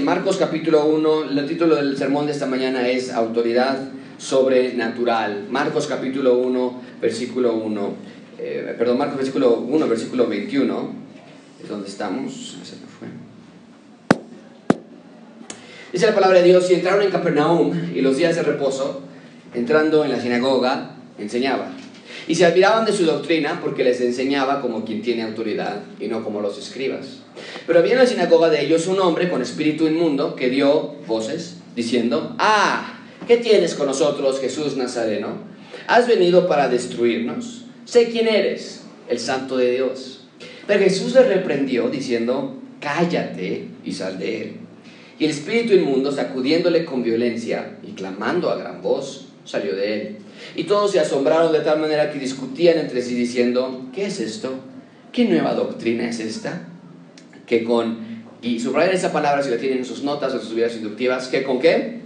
Marcos capítulo 1, el título del sermón de esta mañana es Autoridad sobrenatural. Marcos capítulo 1, versículo 1, eh, perdón, Marcos versículo 1, versículo 21, es donde estamos, se me fue. Dice la palabra de Dios, y entraron en Capernaum y los días de reposo, entrando en la sinagoga, enseñaba. Y se admiraban de su doctrina porque les enseñaba como quien tiene autoridad y no como los escribas. Pero había en la sinagoga de ellos un hombre con espíritu inmundo que dio voces diciendo, ah, ¿qué tienes con nosotros, Jesús Nazareno? ¿Has venido para destruirnos? Sé quién eres, el santo de Dios. Pero Jesús le reprendió diciendo, cállate y sal de él. Y el espíritu inmundo, sacudiéndole con violencia y clamando a gran voz, salió de él. Y todos se asombraron de tal manera que discutían entre sí diciendo, ¿qué es esto? ¿Qué nueva doctrina es esta? Que con, y subrayen esa palabra si la tienen en sus notas en sus vidas inductivas, ¿que con qué?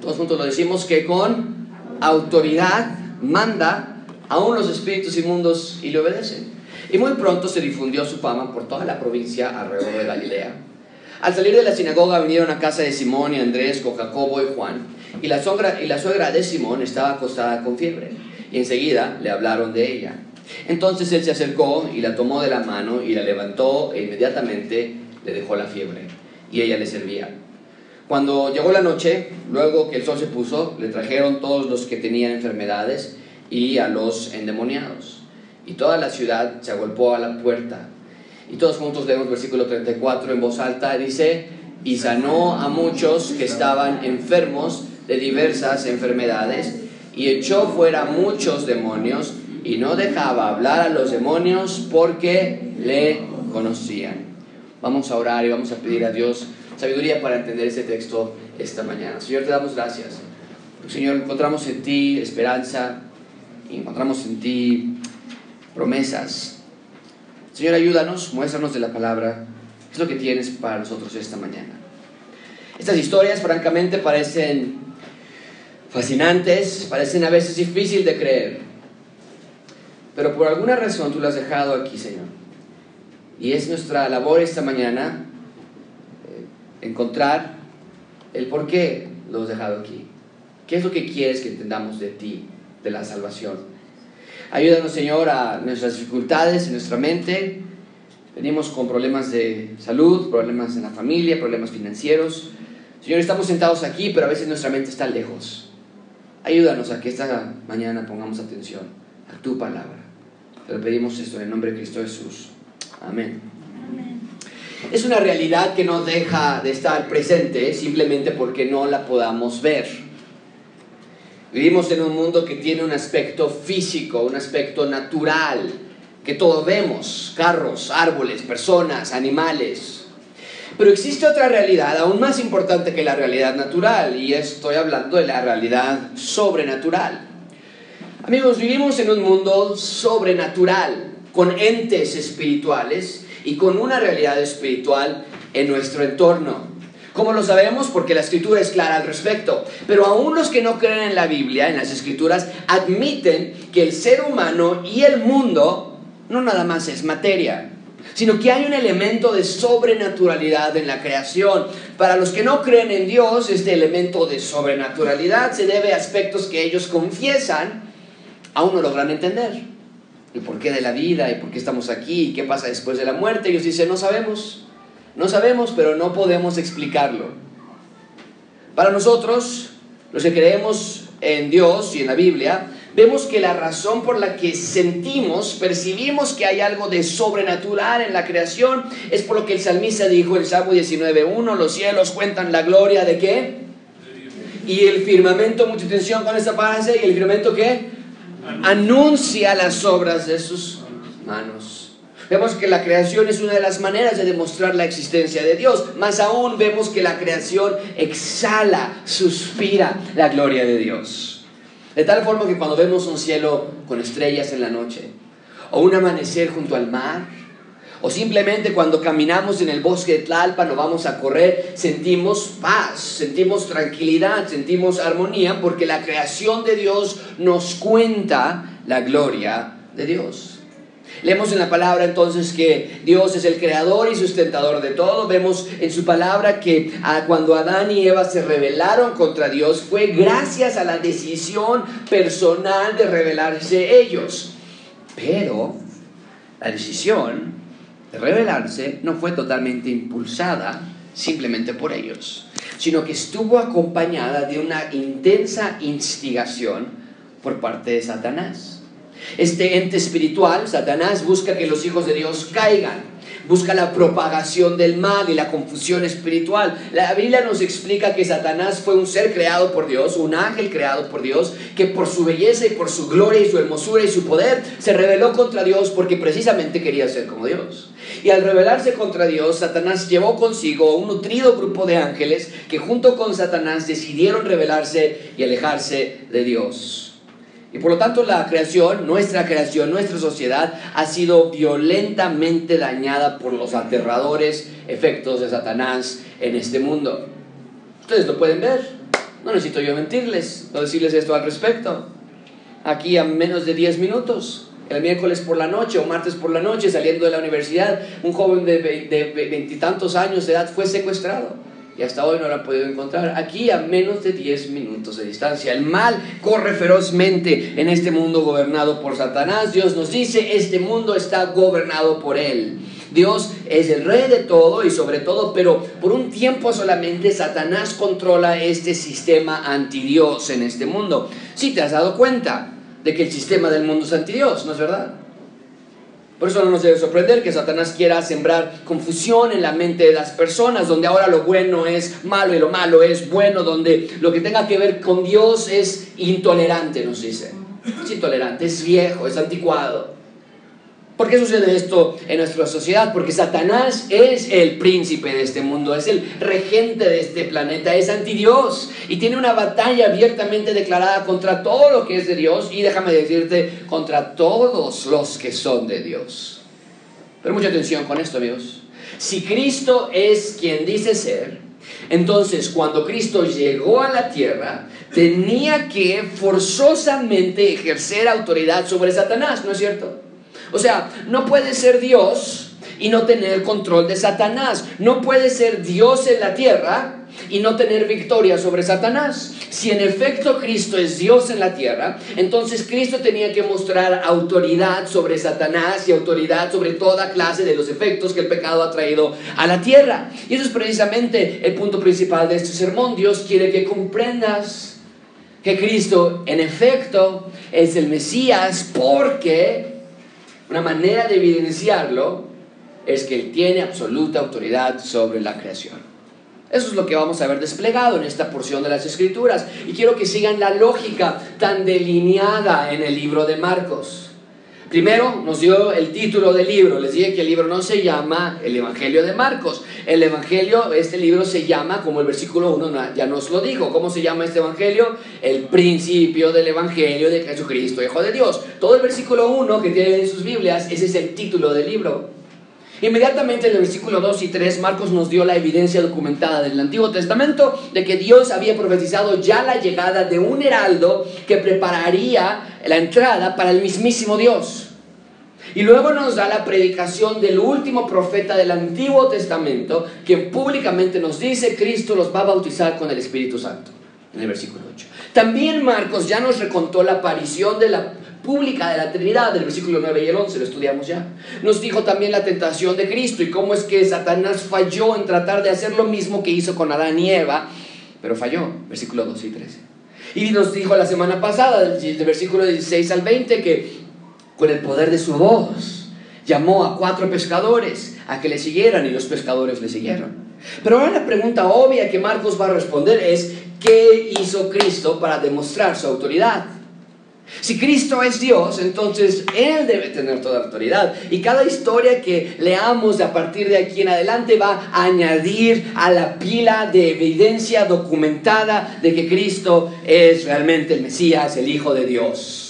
Todos juntos lo decimos, que con autoridad manda aún los espíritus inmundos y le obedecen. Y muy pronto se difundió su fama por toda la provincia alrededor de Galilea. Al salir de la sinagoga vinieron a casa de Simón y Andrés con Jacobo y Juan. Y la, suegra, y la suegra de Simón estaba acostada con fiebre. Y enseguida le hablaron de ella. Entonces él se acercó y la tomó de la mano y la levantó e inmediatamente le dejó la fiebre. Y ella le servía. Cuando llegó la noche, luego que el sol se puso, le trajeron todos los que tenían enfermedades y a los endemoniados. Y toda la ciudad se agolpó a la puerta. Y todos juntos leemos versículo 34 en voz alta. Dice, y sanó a muchos que estaban enfermos de diversas enfermedades y echó fuera muchos demonios y no dejaba hablar a los demonios porque le conocían. Vamos a orar y vamos a pedir a Dios sabiduría para entender este texto esta mañana. Señor, te damos gracias. Señor, encontramos en ti esperanza encontramos en ti promesas. Señor, ayúdanos, muéstranos de la palabra. ¿Qué es lo que tienes para nosotros esta mañana? Estas historias, francamente, parecen fascinantes, parecen a veces difícil de creer. Pero por alguna razón tú las has dejado aquí, Señor. Y es nuestra labor esta mañana eh, encontrar el por qué lo has dejado aquí. ¿Qué es lo que quieres que entendamos de ti, de la salvación? Ayúdanos, Señor, a nuestras dificultades en nuestra mente. Venimos con problemas de salud, problemas en la familia, problemas financieros. Señor, estamos sentados aquí, pero a veces nuestra mente está lejos. Ayúdanos a que esta mañana pongamos atención a tu palabra. Te pedimos esto en el nombre de Cristo Jesús. Amén. Es una realidad que no deja de estar presente simplemente porque no la podamos ver. Vivimos en un mundo que tiene un aspecto físico, un aspecto natural, que todos vemos, carros, árboles, personas, animales, pero existe otra realidad aún más importante que la realidad natural y estoy hablando de la realidad sobrenatural. Amigos, vivimos en un mundo sobrenatural, con entes espirituales y con una realidad espiritual en nuestro entorno. ¿Cómo lo sabemos? Porque la escritura es clara al respecto. Pero aún los que no creen en la Biblia, en las escrituras, admiten que el ser humano y el mundo no nada más es materia sino que hay un elemento de sobrenaturalidad en la creación. Para los que no creen en Dios, este elemento de sobrenaturalidad se debe a aspectos que ellos confiesan, aún no logran entender. El porqué de la vida y por qué estamos aquí y qué pasa después de la muerte. Ellos dicen, no sabemos, no sabemos, pero no podemos explicarlo. Para nosotros, los que creemos en Dios y en la Biblia, vemos que la razón por la que sentimos, percibimos que hay algo de sobrenatural en la creación, es por lo que el salmista dijo en Salmo 19.1, los cielos cuentan la gloria de qué? Y el firmamento, mucha atención con esta frase, y el firmamento qué? Anuncia las obras de sus manos. Vemos que la creación es una de las maneras de demostrar la existencia de Dios. Más aún vemos que la creación exhala, suspira la gloria de Dios. De tal forma que cuando vemos un cielo con estrellas en la noche, o un amanecer junto al mar, o simplemente cuando caminamos en el bosque de Tlalpan o vamos a correr, sentimos paz, sentimos tranquilidad, sentimos armonía, porque la creación de Dios nos cuenta la gloria de Dios. Leemos en la palabra entonces que Dios es el creador y sustentador de todo. Vemos en su palabra que cuando Adán y Eva se rebelaron contra Dios fue gracias a la decisión personal de rebelarse ellos. Pero la decisión de rebelarse no fue totalmente impulsada simplemente por ellos, sino que estuvo acompañada de una intensa instigación por parte de Satanás. Este ente espiritual, Satanás, busca que los hijos de Dios caigan busca la propagación del mal y la confusión espiritual. La Biblia nos explica que Satanás fue un ser creado por Dios, un ángel creado por Dios, que por su belleza y por su gloria y su hermosura y su poder se rebeló contra Dios porque precisamente quería ser como Dios. Y al rebelarse contra Dios, Satanás llevó consigo un nutrido grupo de ángeles que junto con Satanás decidieron rebelarse y alejarse de Dios. Y por lo tanto la creación, nuestra creación, nuestra sociedad ha sido violentamente dañada por los aterradores efectos de Satanás en este mundo. Ustedes lo pueden ver. No necesito yo mentirles, no decirles esto al respecto. Aquí a menos de 10 minutos, el miércoles por la noche o martes por la noche, saliendo de la universidad, un joven de veintitantos años de edad fue secuestrado y hasta hoy no lo han podido encontrar. Aquí a menos de 10 minutos de distancia. El mal corre ferozmente en este mundo gobernado por Satanás. Dios nos dice, este mundo está gobernado por él. Dios es el rey de todo y sobre todo, pero por un tiempo solamente Satanás controla este sistema anti-Dios en este mundo. Si te has dado cuenta de que el sistema del mundo es anti-Dios, ¿no es verdad? Por eso no nos debe sorprender que Satanás quiera sembrar confusión en la mente de las personas, donde ahora lo bueno es malo y lo malo es bueno, donde lo que tenga que ver con Dios es intolerante, nos dice. Es intolerante, es viejo, es anticuado. ¿Por qué sucede esto en nuestra sociedad? Porque Satanás es el príncipe de este mundo, es el regente de este planeta, es anti Dios y tiene una batalla abiertamente declarada contra todo lo que es de Dios y déjame decirte, contra todos los que son de Dios. Pero mucha atención con esto, amigos. Si Cristo es quien dice ser, entonces cuando Cristo llegó a la tierra, tenía que forzosamente ejercer autoridad sobre Satanás, ¿no es cierto? O sea, no puede ser Dios y no tener control de Satanás. No puede ser Dios en la tierra y no tener victoria sobre Satanás. Si en efecto Cristo es Dios en la tierra, entonces Cristo tenía que mostrar autoridad sobre Satanás y autoridad sobre toda clase de los efectos que el pecado ha traído a la tierra. Y eso es precisamente el punto principal de este sermón. Dios quiere que comprendas que Cristo en efecto es el Mesías porque una manera de evidenciarlo es que Él tiene absoluta autoridad sobre la creación. Eso es lo que vamos a ver desplegado en esta porción de las Escrituras. Y quiero que sigan la lógica tan delineada en el libro de Marcos. Primero nos dio el título del libro. Les dije que el libro no se llama el Evangelio de Marcos. El Evangelio, este libro se llama, como el versículo 1 ya nos lo dijo. ¿Cómo se llama este Evangelio? El principio del Evangelio de Jesucristo, Hijo de Dios. Todo el versículo 1 que tienen en sus Biblias, ese es el título del libro. Inmediatamente en el versículo 2 y 3, Marcos nos dio la evidencia documentada del Antiguo Testamento de que Dios había profetizado ya la llegada de un heraldo que prepararía la entrada para el mismísimo Dios. Y luego nos da la predicación del último profeta del Antiguo Testamento, quien públicamente nos dice, Cristo los va a bautizar con el Espíritu Santo, en el versículo 8. También Marcos ya nos recontó la aparición de la pública de la Trinidad, del versículo 9 y el 11, lo estudiamos ya. Nos dijo también la tentación de Cristo y cómo es que Satanás falló en tratar de hacer lo mismo que hizo con Adán y Eva, pero falló, versículo 12 y 13. Y nos dijo la semana pasada, del versículo 16 al 20, que con el poder de su voz, llamó a cuatro pescadores a que le siguieran y los pescadores le siguieron. Pero ahora la pregunta obvia que Marcos va a responder es, ¿qué hizo Cristo para demostrar su autoridad? Si Cristo es Dios, entonces Él debe tener toda autoridad. Y cada historia que leamos a partir de aquí en adelante va a añadir a la pila de evidencia documentada de que Cristo es realmente el Mesías, el Hijo de Dios.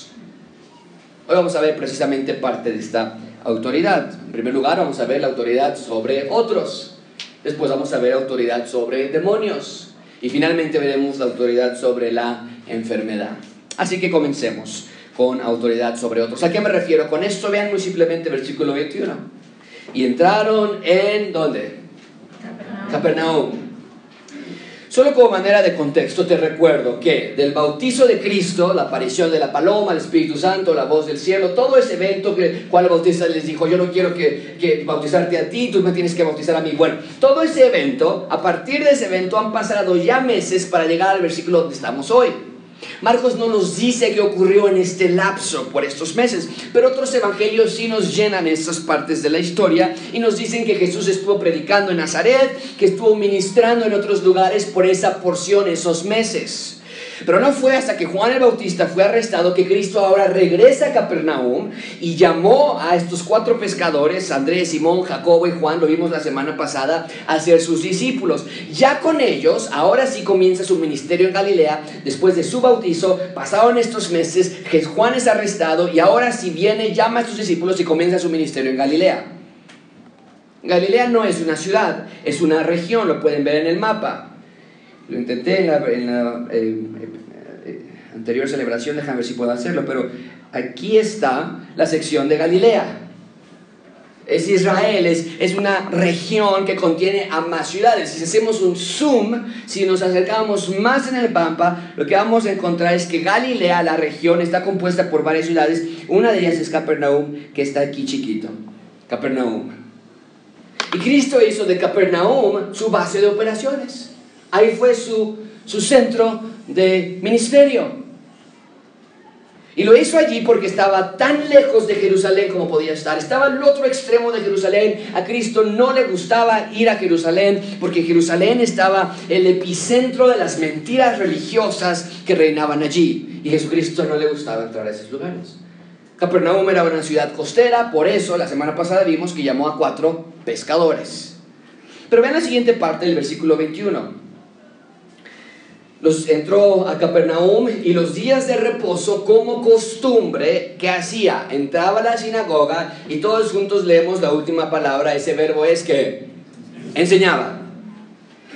Hoy vamos a ver precisamente parte de esta autoridad. En primer lugar, vamos a ver la autoridad sobre otros. Después vamos a ver autoridad sobre demonios. Y finalmente veremos la autoridad sobre la enfermedad. Así que comencemos con autoridad sobre otros. ¿A qué me refiero con esto? Vean muy simplemente versículo 21. Y entraron en, ¿dónde? Capernaum. Solo como manera de contexto te recuerdo que del bautizo de Cristo, la aparición de la paloma, el Espíritu Santo, la voz del cielo, todo ese evento que cual bautista les dijo, yo no quiero que, que bautizarte a ti, tú me tienes que bautizar a mí. Bueno, todo ese evento, a partir de ese evento han pasado ya meses para llegar al versículo donde estamos hoy. Marcos no nos dice qué ocurrió en este lapso por estos meses, pero otros evangelios sí nos llenan estas partes de la historia y nos dicen que Jesús estuvo predicando en Nazaret, que estuvo ministrando en otros lugares por esa porción, esos meses. Pero no fue hasta que Juan el Bautista fue arrestado que Cristo ahora regresa a Capernaum y llamó a estos cuatro pescadores, Andrés, Simón, Jacobo y Juan, lo vimos la semana pasada, a ser sus discípulos. Ya con ellos, ahora sí comienza su ministerio en Galilea, después de su bautizo, pasaron estos meses, Juan es arrestado y ahora sí viene, llama a sus discípulos y comienza su ministerio en Galilea. Galilea no es una ciudad, es una región, lo pueden ver en el mapa. Lo intenté en la, eh, eh, anterior celebración, déjame ver si puedo hacerlo, pero aquí está la sección de Galilea. Es Israel, es, es, una región que contiene a más ciudades. Si hacemos un zoom, si nos acercamos más en el Pampa, lo que vamos a encontrar es que Galilea, la región, está compuesta por varias ciudades. Una de ellas es Capernaum, que está aquí chiquito. Capernaum. Y Cristo hizo de Capernaum su base de operaciones. Ahí fue su, centro de ministerio. Y lo hizo allí porque estaba tan lejos de Jerusalén como podía estar. Estaba al otro extremo de Jerusalén. A Cristo no le gustaba ir a Jerusalén porque Jerusalén estaba el epicentro de las mentiras religiosas que reinaban allí. Y Jesucristo no le gustaba entrar a esos lugares. Capernaum era una ciudad costera, por eso la semana pasada vimos que llamó a cuatro pescadores. Pero vean la siguiente parte del versículo 21 los entró a Capernaum y los días de reposo como costumbre que hacía, entraba a la sinagoga y todos juntos leemos la última palabra, ese verbo es que enseñaba.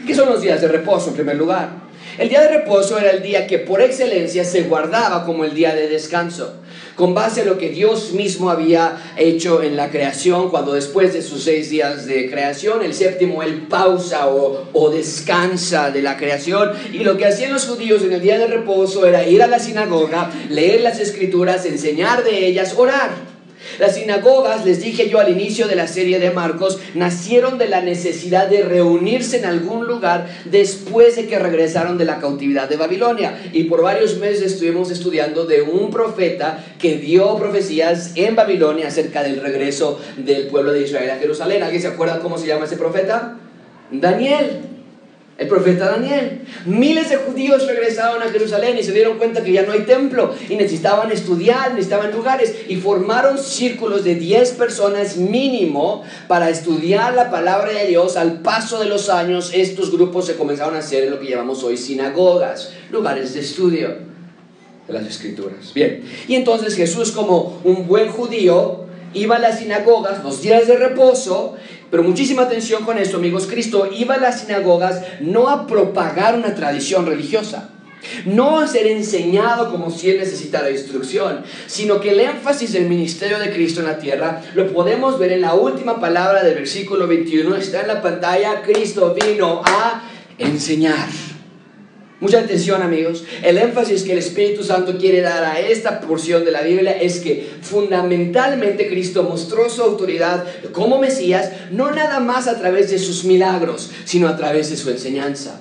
¿Qué son los días de reposo en primer lugar? El día de reposo era el día que por excelencia se guardaba como el día de descanso con base a lo que Dios mismo había hecho en la creación, cuando después de sus seis días de creación, el séptimo, él pausa o, o descansa de la creación. Y lo que hacían los judíos en el día de reposo era ir a la sinagoga, leer las escrituras, enseñar de ellas, orar. Las sinagogas, les dije yo al inicio de la serie de Marcos, nacieron de la necesidad de reunirse en algún lugar después de que regresaron de la cautividad de Babilonia. Y por varios meses estuvimos estudiando de un profeta que dio profecías en Babilonia acerca del regreso del pueblo de Israel a Jerusalén. ¿Alguien se acuerda cómo se llama ese profeta? Daniel el profeta Daniel. Miles de judíos regresaron a Jerusalén y se dieron cuenta que ya no hay templo y necesitaban estudiar, necesitaban lugares y formaron círculos de 10 personas mínimo para estudiar la palabra de Dios. Al paso de los años, estos grupos se comenzaron a hacer en lo que llamamos hoy sinagogas, lugares de estudio de las escrituras. Bien, y entonces Jesús como un buen judío iba a las sinagogas los días de reposo pero muchísima atención con esto, amigos. Cristo iba a las sinagogas no a propagar una tradición religiosa, no a ser enseñado como si él necesitara instrucción, sino que el énfasis del ministerio de Cristo en la tierra lo podemos ver en la última palabra del versículo 21. Está en la pantalla. Cristo vino a enseñar. Mucha atención amigos, el énfasis que el Espíritu Santo quiere dar a esta porción de la Biblia es que fundamentalmente Cristo mostró su autoridad como Mesías no nada más a través de sus milagros, sino a través de su enseñanza.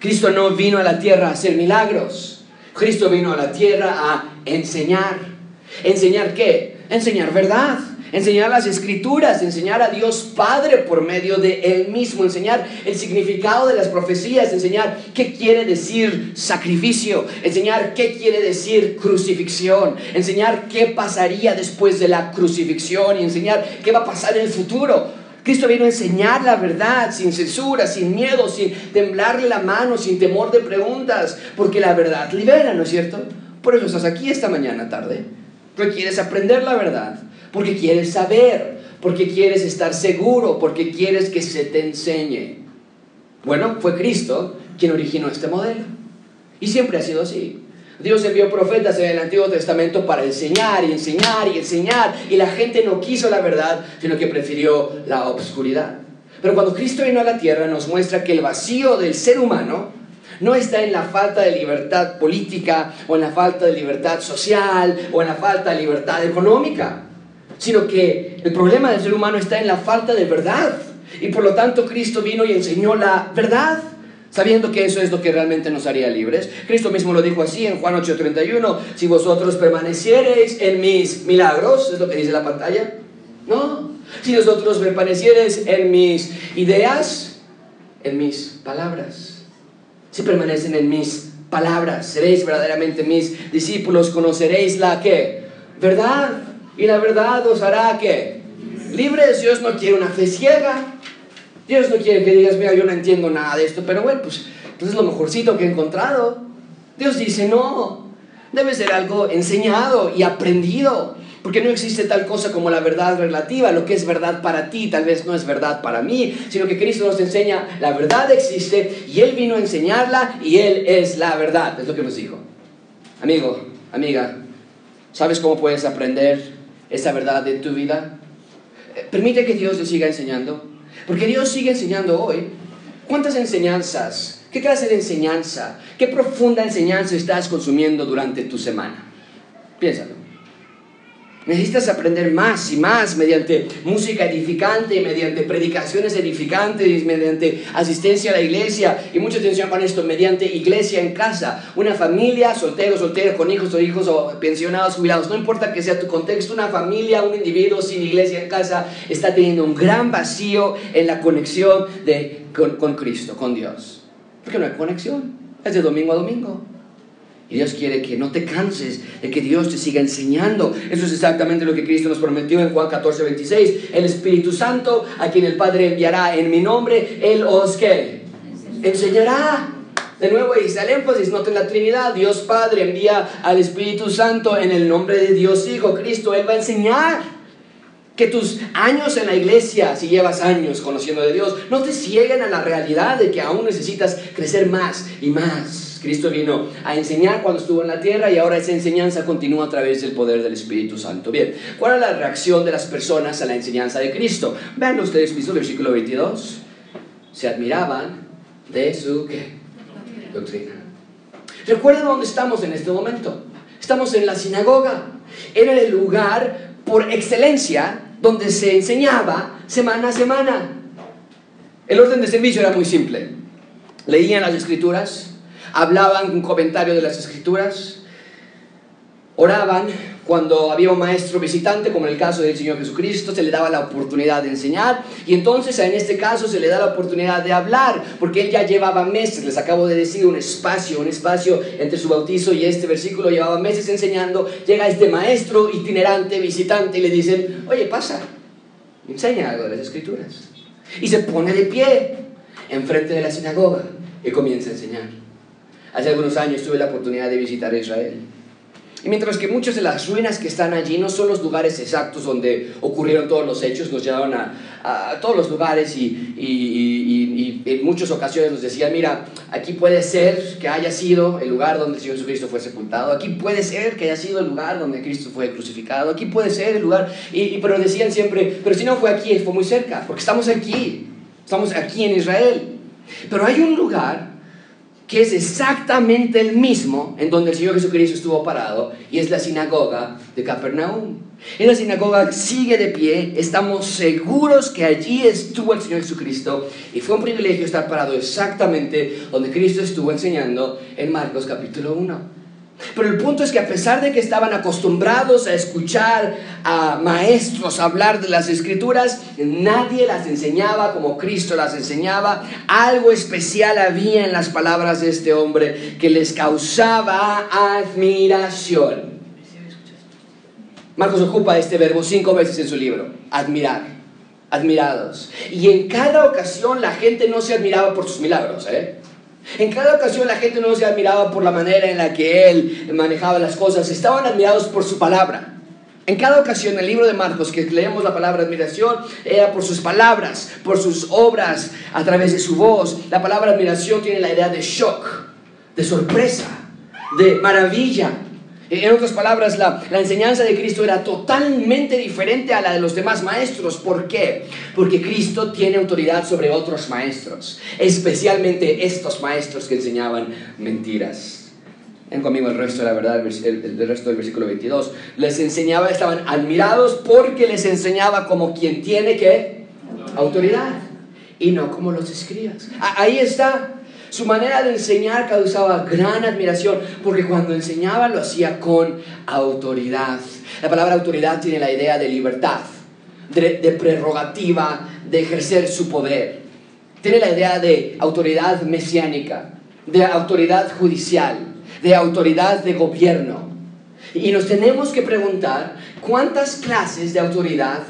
Cristo no vino a la tierra a hacer milagros, Cristo vino a la tierra a enseñar. ¿Enseñar qué? Enseñar verdad enseñar las escrituras, enseñar a Dios Padre por medio de Él mismo, enseñar el significado de las profecías, enseñar qué quiere decir sacrificio, enseñar qué quiere decir crucifixión, enseñar qué pasaría después de la crucifixión y enseñar qué va a pasar en el futuro. Cristo vino a enseñar la verdad sin censura, sin miedo, sin temblarle la mano, sin temor de preguntas, porque la verdad libera, ¿no es cierto? Por eso estás aquí esta mañana tarde, porque quieres aprender la verdad porque quieres saber, porque quieres estar seguro, porque quieres que se te enseñe. Bueno, fue Cristo quien originó este modelo. Y siempre ha sido así. Dios envió profetas en el Antiguo Testamento para enseñar y enseñar y enseñar y la gente no quiso la verdad, sino que prefirió la obscuridad. Pero cuando Cristo vino a la tierra nos muestra que el vacío del ser humano no está en la falta de libertad política o en la falta de libertad social o en la falta de libertad económica, sino que el problema del ser humano está en la falta de verdad. Y por lo tanto Cristo vino y enseñó la verdad sabiendo que eso es lo que realmente nos haría libres. Cristo mismo lo dijo así en Juan 8:31, si vosotros permaneciereis en mis milagros, es lo que dice la pantalla, no, si vosotros permaneciereis en mis ideas, en mis palabras, si permanecen en mis palabras, seréis verdaderamente mis discípulos, conoceréis la que, verdad, y la verdad os hará que, libres, Dios no quiere una fe ciega, Dios no quiere que digas, mira, yo no entiendo nada de esto, pero bueno, pues, pues, es lo mejorcito que he encontrado. Dios dice, no, debe ser algo enseñado y aprendido, porque no existe tal cosa como la verdad relativa, lo que es verdad para ti tal vez no es verdad para mí, sino que Cristo nos enseña, la verdad existe y Él vino a enseñarla y Él es la verdad, es lo que nos dijo. Amigo, amiga, ¿sabes cómo puedes aprender esa verdad de tu vida? Permite que Dios te siga enseñando. Porque Dios sigue enseñando hoy. ¿Cuántas enseñanzas? ¿Qué clase de enseñanza? ¿Qué profunda enseñanza estás consumiendo durante tu semana? Piénsalo. Necesitas aprender más y más mediante música edificante, mediante predicaciones edificantes, mediante asistencia a la iglesia y mucha atención con esto, mediante iglesia en casa. Una familia, soltero, soltera, con hijos o hijos o pensionados, jubilados, no importa que sea tu contexto, una familia, un individuo sin iglesia en casa está teniendo un gran vacío en la conexión de, con, con Cristo, con Dios. Porque no hay conexión, es de domingo a domingo. Y Dios quiere que no te canses de que Dios te siga enseñando. Eso es exactamente lo que Cristo nos prometió en Juan 14, 26. El Espíritu Santo, a quien el Padre enviará en mi nombre, Él os que enseñará. De nuevo, y el énfasis, noten la Trinidad. Dios Padre envía al Espíritu Santo en el nombre de Dios Hijo, Cristo. Él va a enseñar. Que tus años en la iglesia, si llevas años conociendo de Dios, no te cieguen a la realidad de que aún necesitas crecer más y más. Cristo vino a enseñar cuando estuvo en la tierra y ahora esa enseñanza continúa a través del poder del Espíritu Santo. Bien, ¿cuál es la reacción de las personas a la enseñanza de Cristo? Vean ustedes mismos, versículo 22. Se admiraban de su doctrina. Recuerden dónde estamos en este momento. Estamos en la sinagoga. Era el lugar por excelencia donde se enseñaba semana a semana. El orden de servicio era muy simple. Leían las escrituras, hablaban un comentario de las escrituras, oraban, cuando había un maestro visitante, como en el caso del Señor Jesucristo, se le daba la oportunidad de enseñar y entonces en este caso se le da la oportunidad de hablar, porque él ya llevaba meses, les acabo de decir, un espacio, un espacio entre su bautizo y este versículo, llevaba meses enseñando, llega este maestro itinerante, visitante y le dicen, oye, pasa, enseña algo de las escrituras. Y se pone de pie enfrente de la sinagoga y comienza a enseñar. Hace algunos años tuve la oportunidad de visitar Israel. Y mientras que muchas de las ruinas que están allí no son los lugares exactos donde ocurrieron todos los hechos, nos llevaban a, todos los lugares y, y, en muchas ocasiones nos decían, mira, aquí puede ser que haya sido el lugar donde el Señor Jesucristo fue sepultado, aquí puede ser que haya sido el lugar donde Cristo fue crucificado, aquí puede ser el lugar, y, pero decían siempre, pero si no fue aquí, fue muy cerca, porque estamos aquí, estamos aquí en Israel. Pero hay un lugar que es exactamente el mismo en donde el Señor Jesucristo estuvo parado, y es la sinagoga de Capernaum. En la sinagoga sigue de pie, estamos seguros que allí estuvo el Señor Jesucristo, y fue un privilegio estar parado exactamente donde Cristo estuvo enseñando en Marcos capítulo 1. Pero el punto es que a pesar de que estaban acostumbrados a escuchar a maestros hablar de las escrituras, nadie las enseñaba como Cristo las enseñaba. Algo especial había en las palabras de este hombre que les causaba admiración. Marcos ocupa este verbo cinco veces en su libro, admirar, admirados. Y en cada ocasión la gente no se admiraba por sus milagros, ¿eh? En cada ocasión la gente no se admiraba por la manera en la que él manejaba las cosas, estaban admirados por su palabra. En cada ocasión, el libro de Marcos, que leemos la palabra admiración, era por sus palabras, por sus obras, a través de su voz. La palabra admiración tiene la idea de shock, de sorpresa, de maravilla. En otras palabras, la, la, enseñanza de Cristo era totalmente diferente a la de los demás maestros. ¿Por qué? Porque Cristo tiene autoridad sobre otros maestros, especialmente estos maestros que enseñaban mentiras. Ven conmigo el resto de la verdad, el, el, resto del versículo 22. Les enseñaba, estaban admirados porque les enseñaba como quien tiene que autoridad y no como los escribas. Ahí está. Su manera de enseñar causaba gran admiración porque cuando enseñaba lo hacía con autoridad. La palabra autoridad tiene la idea de libertad, de, prerrogativa, de ejercer su poder. Tiene la idea de autoridad mesiánica, de autoridad judicial, de autoridad de gobierno. Y nos tenemos que preguntar cuántas clases de autoridad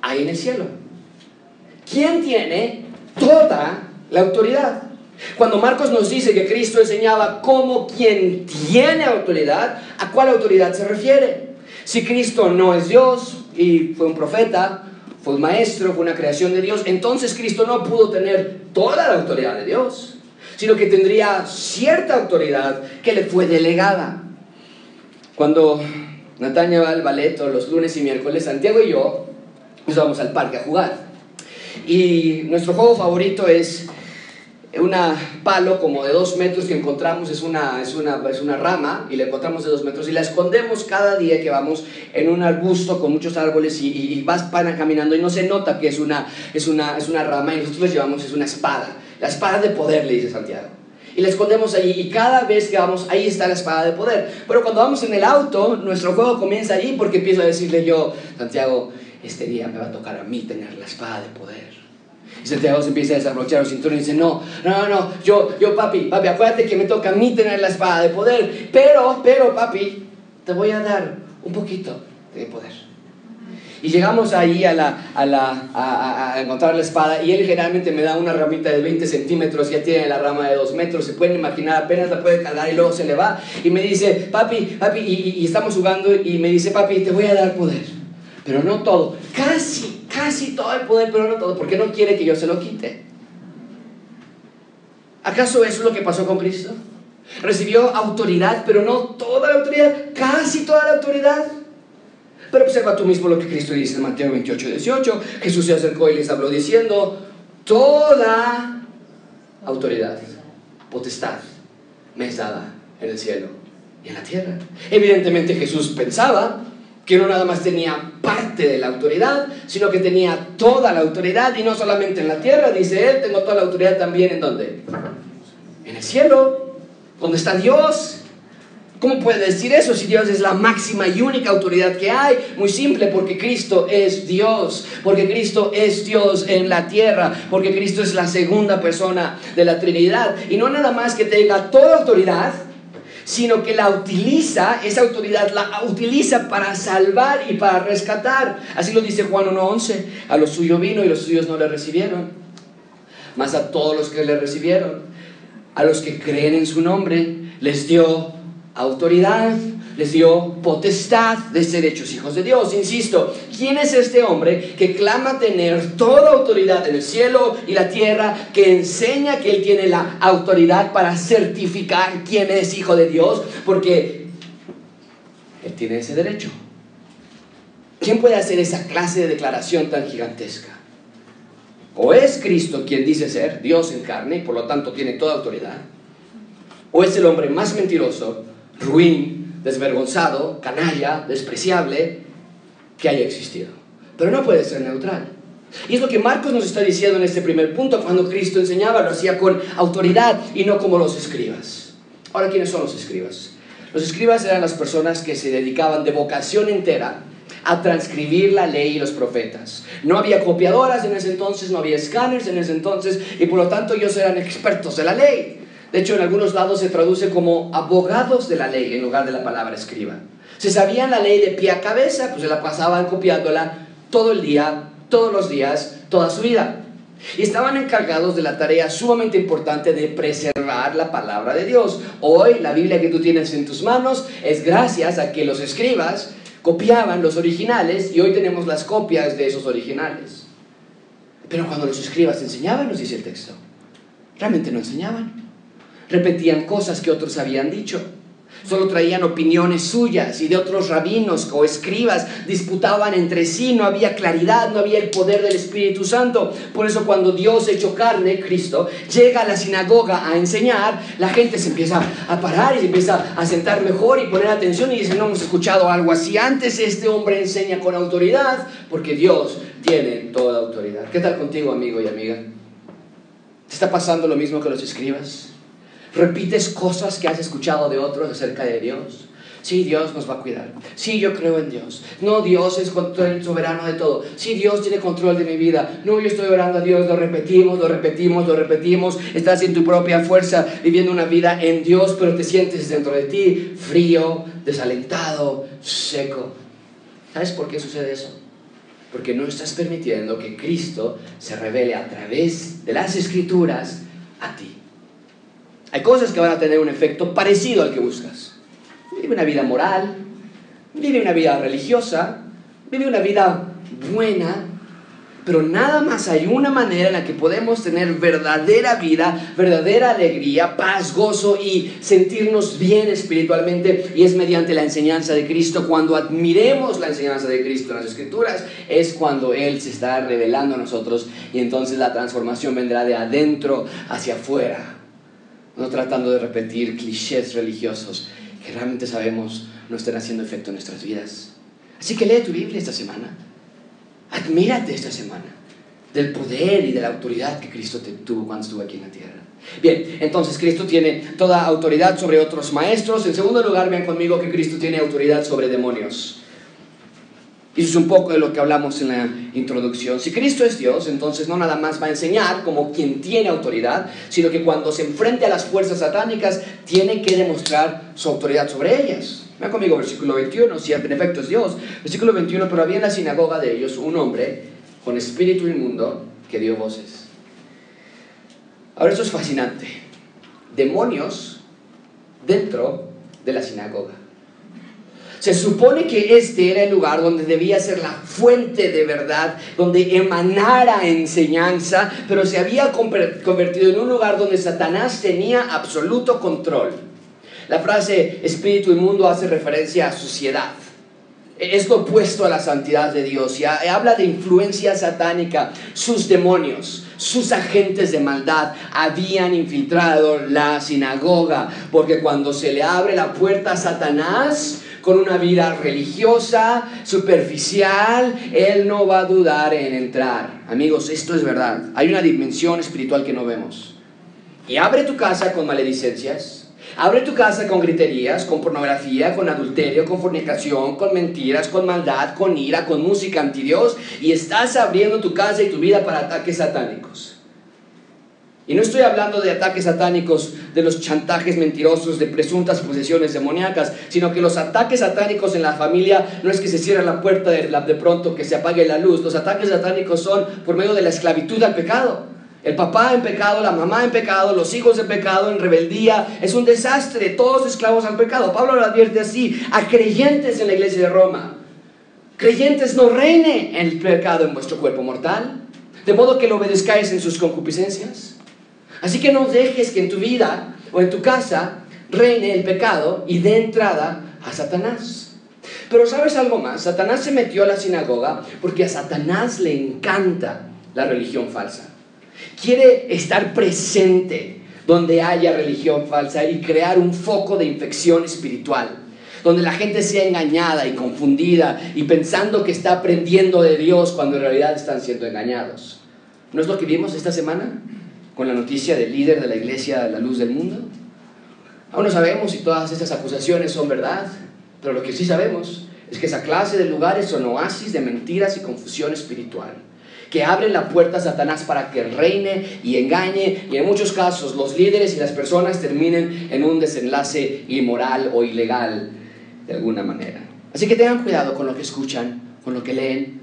hay en el cielo. ¿Quién tiene toda la autoridad? Cuando Marcos nos dice que Cristo enseñaba como quien tiene autoridad, ¿a cuál autoridad se refiere? Si Cristo no es Dios y fue un profeta, fue un maestro, fue una creación de Dios, entonces Cristo no pudo tener toda la autoridad de Dios, sino que tendría cierta autoridad que le fue delegada. Cuando Natalia va al ballet los lunes y miércoles, Santiago y yo nos vamos al parque a jugar. Y nuestro juego favorito es una palo como de dos metros que encontramos, es una, es, una, es una rama y la encontramos de dos metros y la escondemos cada día que vamos en un arbusto con muchos árboles y, vas pana caminando y no se nota que es una, es, una, es una rama y nosotros llevamos es una espada, la espada de poder, le dice Santiago. Y la escondemos ahí y cada vez que vamos, ahí está la espada de poder. Pero cuando vamos en el auto, nuestro juego comienza allí porque empiezo a decirle yo, Santiago, este día me va a tocar a mí tener la espada de poder. Y Santiago se empieza a desabrochar los cinturones y dice, no, no, no, yo, yo, papi, papi, acuérdate que me toca a mí tener la espada de poder, pero, pero, papi, te voy a dar un poquito de poder. Y llegamos ahí a, la, a, la, a, encontrar la espada y él generalmente me da una ramita de 20 centímetros, ya tiene la rama de 2 metros, se pueden imaginar, apenas la puede cargar y luego se le va. Y me dice, papi, papi, y estamos jugando y me dice, papi, te voy a dar poder, pero no todo, casi, casi todo el poder, pero no todo, porque no quiere que yo se lo quite. ¿Acaso eso es lo que pasó con Cristo? Recibió autoridad, pero no toda la autoridad, casi toda la autoridad. Pero observa tú mismo lo que Cristo dice en Mateo 28, 18. Jesús se acercó y les habló diciendo, toda autoridad, potestad, me es dada en el cielo y en la tierra. Evidentemente Jesús pensaba que no nada más tenía parte de la autoridad, sino que tenía toda la autoridad y no solamente en la tierra, dice él, tengo toda la autoridad también en dónde? En el cielo, donde está Dios. ¿Cómo puede decir eso si Dios es la máxima y única autoridad que hay? Muy simple, porque Cristo es Dios, porque Cristo es Dios en la tierra, porque Cristo es la segunda persona de la Trinidad. Y no nada más que tenga toda autoridad, sino que la utiliza, esa autoridad la utiliza para salvar y para rescatar. Así lo dice Juan 1.11, a los suyos vino y los suyos no le recibieron, mas a todos los que le recibieron, a los que creen en su nombre, les dio autoridad, les dio potestad de ser hechos hijos de Dios. Insisto, ¿quién es este hombre que clama tener toda autoridad en el cielo y la tierra, que enseña que él tiene la autoridad para certificar quién es hijo de Dios? Porque él tiene ese derecho. ¿Quién puede hacer esa clase de declaración tan gigantesca? O es Cristo quien dice ser Dios en carne y por lo tanto tiene toda autoridad, o es el hombre más mentiroso ruin, desvergonzado, canalla, despreciable que haya existido. Pero no puede ser neutral. Y es lo que Marcos nos está diciendo en este primer punto, cuando Cristo enseñaba, lo hacía con autoridad y no como los escribas. Ahora, ¿quiénes son los escribas? Los escribas eran las personas que se dedicaban de vocación entera a transcribir la ley y los profetas. No había copiadoras en ese entonces, no había escáneres en ese entonces, y por lo tanto ellos eran expertos de la ley. De hecho, en algunos lados se traduce como abogados de la ley en lugar de la palabra escriba. Se sabían la ley de pie a cabeza, pues se la pasaban copiándola todo el día, todos los días, toda su vida. Y estaban encargados de la tarea sumamente importante de preservar la palabra de Dios. Hoy la Biblia que tú tienes en tus manos es gracias a que los escribas copiaban los originales y hoy tenemos las copias de esos originales. Pero cuando los escribas enseñaban, nos dice el texto, realmente no enseñaban repetían cosas que otros habían dicho. Solo traían opiniones suyas y de otros rabinos o escribas, disputaban entre sí, no había claridad, no había el poder del Espíritu Santo. Por eso cuando Dios hecho carne, Cristo, llega a la sinagoga a enseñar, la gente se empieza a parar y se empieza a sentar mejor y poner atención y dice, no hemos escuchado algo así antes, este hombre enseña con autoridad, porque Dios tiene toda autoridad. ¿Qué tal contigo, amigo y amiga? ¿Te está pasando lo mismo que los escribas? Repites cosas que has escuchado de otros acerca de Dios. Sí, Dios nos va a cuidar. Sí, yo creo en Dios. No, Dios es el soberano de todo. Sí, Dios tiene control de mi vida. No, yo estoy orando a Dios. Lo repetimos, lo repetimos, lo repetimos. Estás en tu propia fuerza viviendo una vida en Dios, pero te sientes dentro de ti frío, desalentado, seco. ¿Sabes por qué sucede eso? Porque no estás permitiendo que Cristo se revele a través de las escrituras a ti. Hay cosas que van a tener un efecto parecido al que buscas. Vive una vida moral, vive una vida religiosa, vive una vida buena, pero nada más hay una manera en la que podemos tener verdadera vida, verdadera alegría, paz, gozo y sentirnos bien espiritualmente y es mediante la enseñanza de Cristo. Cuando admiremos la enseñanza de Cristo en las Escrituras es cuando Él se está revelando a nosotros y entonces la transformación vendrá de adentro hacia afuera no tratando de repetir clichés religiosos que realmente sabemos no están haciendo efecto en nuestras vidas. Así que lee tu Biblia esta semana. Admírate esta semana del poder y de la autoridad que Cristo te tuvo cuando estuvo aquí en la tierra. Bien, entonces Cristo tiene toda autoridad sobre otros maestros. En segundo lugar, vean conmigo que Cristo tiene autoridad sobre demonios. Y eso es un poco de lo que hablamos en la introducción. Si Cristo es Dios, entonces no nada más va a enseñar como quien tiene autoridad, sino que cuando se enfrente a las fuerzas satánicas, tiene que demostrar su autoridad sobre ellas. Vean conmigo, versículo 21, si en efecto es Dios. Versículo 21, pero había en la sinagoga de ellos un hombre con espíritu inmundo que dio voces. Ahora eso es fascinante. Demonios dentro de la sinagoga. Se supone que este era el lugar donde debía ser la fuente de verdad, donde emanara enseñanza, pero se había convertido en un lugar donde Satanás tenía absoluto control. La frase espíritu inmundo hace referencia a suciedad. Es lo opuesto a la santidad de Dios y habla de influencia satánica. Sus demonios, sus agentes de maldad habían infiltrado la sinagoga, porque cuando se le abre la puerta a Satanás, con una vida religiosa, superficial, Él no va a dudar en entrar. Amigos, esto es verdad. Hay una dimensión espiritual que no vemos. Y abre tu casa con maledicencias, abre tu casa con griterías, con pornografía, con adulterio, con fornicación, con mentiras, con maldad, con ira, con música anti Dios, y estás abriendo tu casa y tu vida para ataques satánicos. Y no estoy hablando de ataques satánicos, de los chantajes mentirosos, de presuntas posesiones demoníacas, sino que los ataques satánicos en la familia no es que se cierre la puerta de, de pronto, que se apague la luz. Los ataques satánicos son por medio de la esclavitud al pecado. El papá en pecado, la mamá en pecado, los hijos en pecado, en rebeldía. Es un desastre, todos esclavos al pecado. Pablo lo advierte así a creyentes en la iglesia de Roma. Creyentes no reine el pecado en vuestro cuerpo mortal, de modo que lo obedezcáis en sus concupiscencias. Así que no dejes que en tu vida o en tu casa reine el pecado y dé entrada a Satanás. Pero sabes algo más, Satanás se metió a la sinagoga porque a Satanás le encanta la religión falsa. Quiere estar presente donde haya religión falsa y crear un foco de infección espiritual, donde la gente sea engañada y confundida y pensando que está aprendiendo de Dios cuando en realidad están siendo engañados. ¿No es lo que vimos esta semana? Con la noticia del líder de la iglesia La Luz del Mundo? Aún no sabemos si todas estas acusaciones son verdad, pero lo que sí sabemos es que esa clase de lugares son oasis de mentiras y confusión espiritual, que abren la puerta a Satanás para que reine y engañe, y en muchos casos los líderes y las personas terminen en un desenlace inmoral o ilegal de alguna manera. Así que tengan cuidado con lo que escuchan, con lo que leen,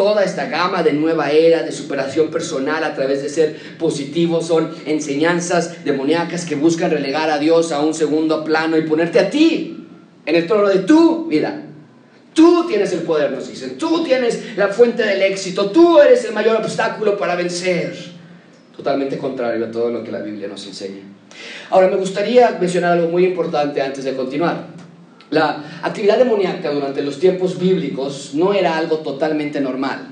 toda esta gama de nueva era de superación personal a través de ser positivo son enseñanzas demoníacas que buscan relegar a Dios a un segundo plano y ponerte a ti en el trono de tu vida. Tú tienes el poder, nos dicen. Tú tienes la fuente del éxito. Tú eres el mayor obstáculo para vencer. Totalmente contrario a todo lo que la Biblia nos enseña. Ahora, me gustaría mencionar algo muy importante antes de continuar. La actividad demoníaca durante los tiempos bíblicos no era algo totalmente normal.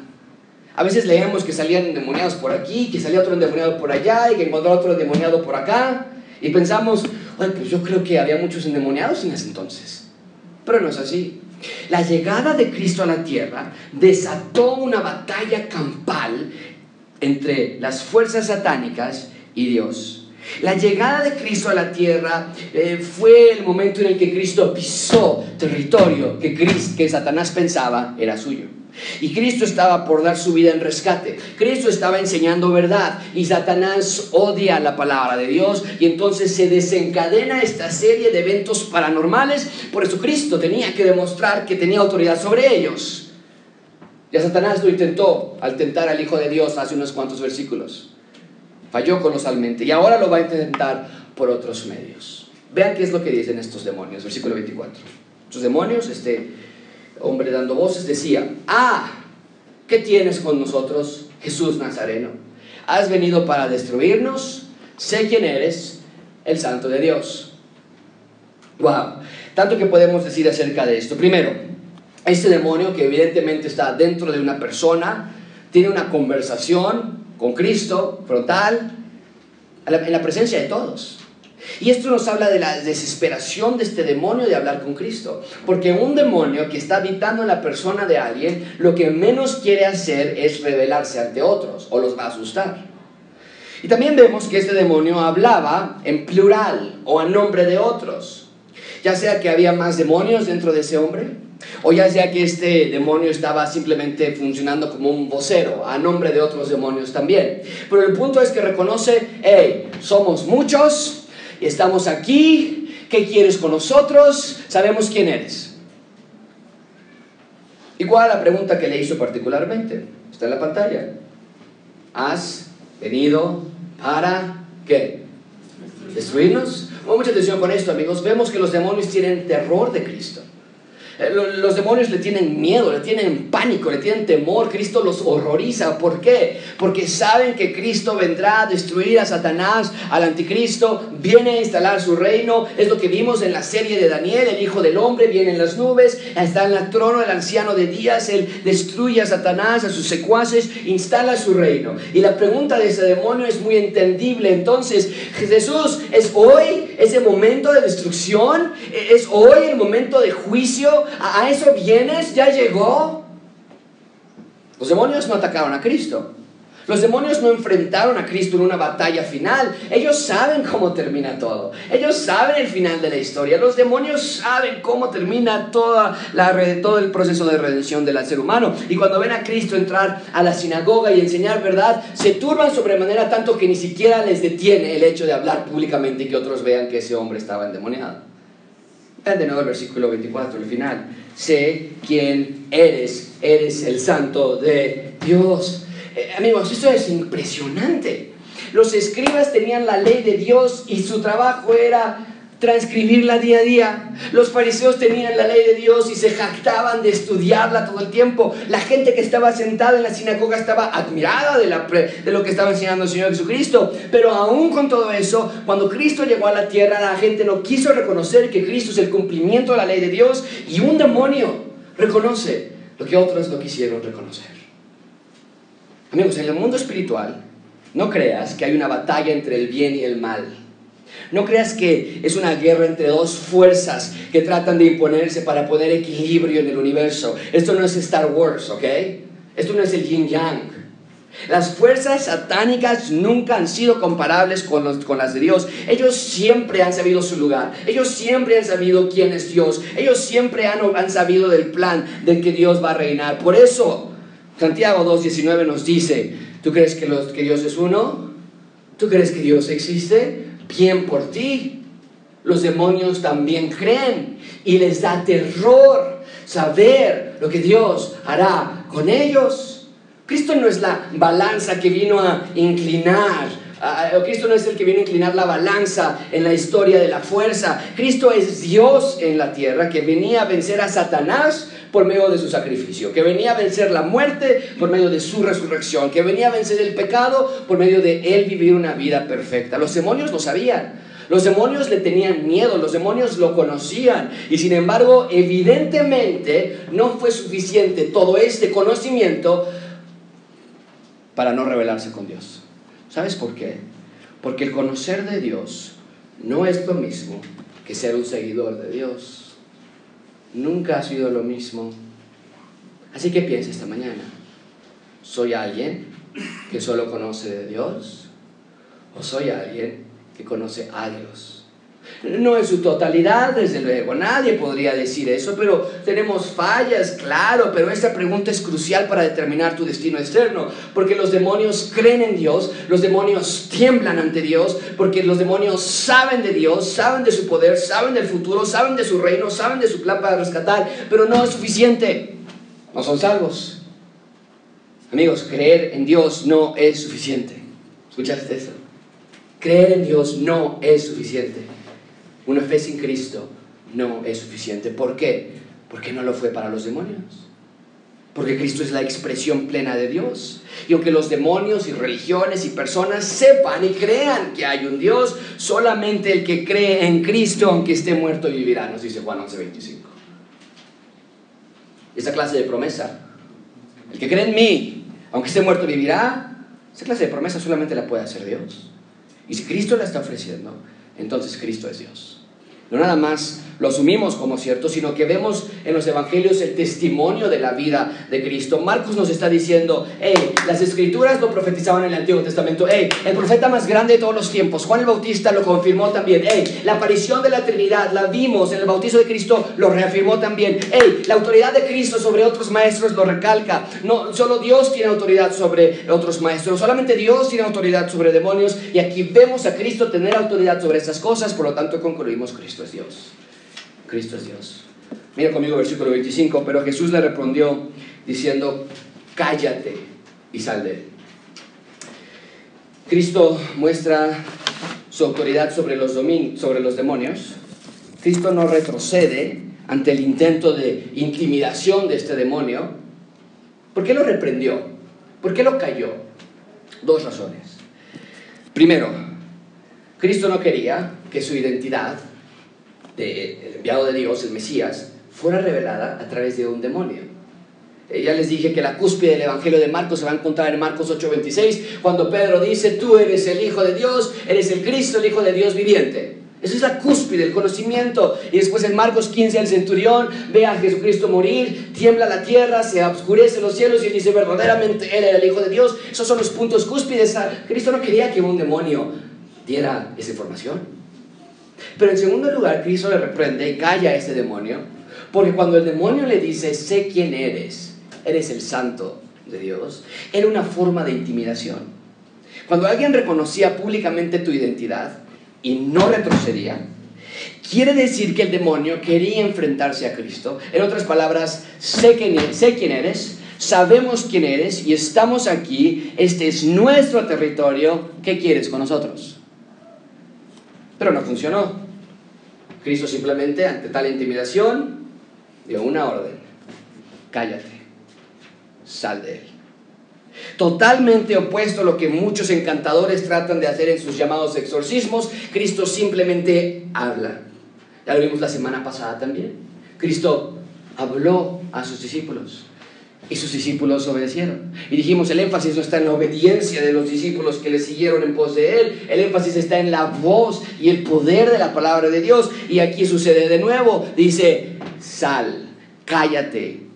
A veces leemos que salían endemoniados por aquí, que salía otro endemoniado por allá y que encontró otro endemoniado por acá. Y pensamos, bueno, pues yo creo que había muchos endemoniados en ese entonces. Pero no es así. La llegada de Cristo a la tierra desató una batalla campal entre las fuerzas satánicas y Dios. La llegada de Cristo a la tierra eh, fue el momento en el que Cristo pisó territorio que, que Satanás pensaba era suyo. Y Cristo estaba por dar su vida en rescate. Cristo estaba enseñando verdad y Satanás odia la palabra de Dios y entonces se desencadena esta serie de eventos paranormales. Por eso Cristo tenía que demostrar que tenía autoridad sobre ellos. Ya Satanás lo intentó al tentar al Hijo de Dios hace unos cuantos versículos. Falló colosalmente y ahora lo va a intentar por otros medios. Vean qué es lo que dicen estos demonios, versículo 24. Estos demonios, este hombre dando voces, decía, ah, ¿qué tienes con nosotros, Jesús Nazareno? Has venido para destruirnos, sé quién eres, el santo de Dios. Wow, tanto que podemos decir acerca de esto. Primero, este demonio que evidentemente está dentro de una persona, tiene una conversación con Cristo frontal, en la presencia de todos. Y esto nos habla de la desesperación de este demonio de hablar con Cristo. Porque un demonio que está habitando en la persona de alguien, lo que menos quiere hacer es rebelarse ante otros o los va a asustar. Y también vemos que este demonio hablaba en plural o a nombre de otros. Ya sea que había más demonios dentro de ese hombre, o ya sea que este demonio estaba simplemente funcionando como un vocero, a nombre de otros demonios también. Pero el punto es que reconoce, hey, somos muchos, estamos aquí, ¿qué quieres con nosotros? Sabemos quién eres. Igual la pregunta que le hizo particularmente, está en la pantalla. ¿Has venido para qué? ¿Destruirnos? mucha atención con esto, amigos. Vemos que los demonios tienen terror de Cristo. Eh, los demonios le tienen miedo, le tienen pánico, le tienen temor. Cristo los horroriza. ¿Por qué? Porque saben que Cristo vendrá a destruir a Satanás, al anticristo, viene a instalar su reino. Es lo que vimos en la serie de Daniel. El Hijo del Hombre viene en las nubes, está en el trono del anciano de días. Él destruye a Satanás, a sus secuaces, instala su reino. Y la pregunta de ese demonio es muy entendible. Entonces, Jesús, ¿es hoy ese momento de destrucción? ¿Es hoy el momento de juicio? ¿A eso vienes? ¿Ya llegó? Los demonios no atacaron a Cristo. Los demonios no enfrentaron a Cristo en una batalla final. Ellos saben cómo termina todo. Ellos saben el final de la historia. Los demonios saben cómo termina toda la, todo el proceso de redención del ser humano. Y cuando ven a Cristo entrar a la sinagoga y enseñar verdad, se turban sobremanera tanto que ni siquiera les detiene el hecho de hablar públicamente y que otros vean que ese hombre estaba endemoniado de nuevo el versículo 24, el final. Sé quién eres, eres el santo de Dios. Eh, amigos, esto es impresionante. Los escribas tenían la ley de Dios y su trabajo era transcribirla día a día. Los fariseos tenían la ley de Dios y se jactaban de estudiarla todo el tiempo. La gente que estaba sentada en la sinagoga estaba admirada de, lo que estaba enseñando el Señor Jesucristo. Pero aún con todo eso, cuando Cristo llegó a la tierra, la gente no quiso reconocer que Cristo es el cumplimiento de la ley de Dios y un demonio reconoce lo que otros no quisieron reconocer. Amigos, en el mundo espiritual, no creas que hay una batalla entre el bien y el mal. No creas que es una guerra entre dos fuerzas que tratan de imponerse para poner equilibrio en el universo. Esto no es Star Wars, ¿ok? Esto no es el yin yang. Las fuerzas satánicas nunca han sido comparables con, las de Dios. Ellos siempre han sabido su lugar. Ellos siempre han sabido quién es Dios. Ellos siempre han, han sabido del plan de que Dios va a reinar. Por eso, Santiago 2.19 nos dice, ¿tú crees los, que Dios es uno? ¿Tú crees que Dios existe? Bien por ti. Los demonios también creen y les da terror saber lo que Dios hará con ellos. Cristo no es la balanza que vino a inclinar Cristo no es el que viene a inclinar la balanza en la historia de la fuerza. Cristo es Dios en la tierra que venía a vencer a Satanás por medio de su sacrificio, que venía a vencer la muerte por medio de su resurrección, que venía a vencer el pecado por medio de él vivir una vida perfecta. Los demonios lo sabían. Los demonios le tenían miedo, los demonios lo conocían y sin embargo evidentemente no fue suficiente todo este conocimiento para no rebelarse con Dios. ¿Sabes por qué? Porque el conocer de Dios no es lo mismo que ser un seguidor de Dios. Nunca ha sido lo mismo. Así que piensa esta mañana, ¿soy alguien que solo conoce de Dios? ¿O soy alguien que conoce a Dios? No en su totalidad, desde luego, nadie podría decir eso, pero tenemos fallas, claro, pero esta pregunta es crucial para determinar tu destino externo, porque los demonios creen en Dios, los demonios tiemblan ante Dios, porque los demonios saben de Dios, saben de su poder, saben del futuro, saben de su reino, saben de su plan para rescatar, pero no es suficiente, no son salvos. Amigos, creer en Dios no es suficiente. ¿Escuchaste eso? Creer en Dios no es suficiente. Una fe sin Cristo no es suficiente. ¿Por qué? Porque no lo fue para los demonios. Porque Cristo es la expresión plena de Dios. Y aunque los demonios y religiones y personas sepan y crean que hay un Dios, solamente el que cree en Cristo, aunque esté muerto, vivirá, nos dice Juan 11:25. Esa clase de promesa, el que cree en mí, aunque esté muerto, vivirá, esa clase de promesa solamente la puede hacer Dios. Y si Cristo la está ofreciendo, entonces Cristo es Dios. No nada más lo asumimos como cierto, sino que vemos en los evangelios el testimonio de la vida de Cristo. Marcos nos está diciendo, hey, las escrituras lo profetizaban en el Antiguo Testamento, hey, el profeta más grande de todos los tiempos, Juan el Bautista lo confirmó también, hey, la aparición de la Trinidad la vimos en el bautizo de Cristo, lo reafirmó también, hey, la autoridad de Cristo sobre otros maestros lo recalca, no, solo Dios tiene autoridad sobre otros maestros, solamente Dios tiene autoridad sobre demonios y aquí vemos a Cristo tener autoridad sobre estas cosas, por lo tanto concluimos Cristo es Dios. Cristo es Dios. Mira conmigo versículo 25, pero Jesús le respondió diciendo, cállate y sal de él. Cristo muestra su autoridad sobre los, sobre los demonios. Cristo no retrocede ante el intento de intimidación de este demonio. ¿Por qué lo reprendió? ¿Por qué lo cayó? Dos razones. Primero, Cristo no quería que su identidad el enviado de Dios, el Mesías, fuera revelada a través de un demonio. Eh, ya les dije que la cúspide del Evangelio de Marcos se va a encontrar en Marcos 8:26, cuando Pedro dice, tú eres el Hijo de Dios, eres el Cristo, el Hijo de Dios viviente. Esa es la cúspide, el conocimiento. Y después en Marcos 15 el centurión ve a Jesucristo morir, tiembla la tierra, se oscurece los cielos y dice verdaderamente Él era el Hijo de Dios. Esos son los puntos cúspides. Cristo no quería que un demonio diera esa información. Pero en segundo lugar, Cristo le reprende y calla a ese demonio, porque cuando el demonio le dice, sé quién eres, eres el santo de Dios, era una forma de intimidación. Cuando alguien reconocía públicamente tu identidad y no retrocedía, quiere decir que el demonio quería enfrentarse a Cristo. En otras palabras, sé quién, e-, sé quién eres, sabemos quién eres y estamos aquí, este es nuestro territorio, ¿qué quieres con nosotros? Pero no funcionó. Cristo simplemente, ante tal intimidación, dio una orden. Cállate. Sal de él. Totalmente opuesto a lo que muchos encantadores tratan de hacer en sus llamados exorcismos, Cristo simplemente habla. Ya lo vimos la semana pasada también. Cristo habló a sus discípulos. Y sus discípulos obedecieron. Y dijimos, el énfasis no está en la obediencia de los discípulos que le siguieron en pos de él, el énfasis está en la voz y el poder de la palabra de Dios. Y aquí sucede de nuevo, dice, sal, cállate.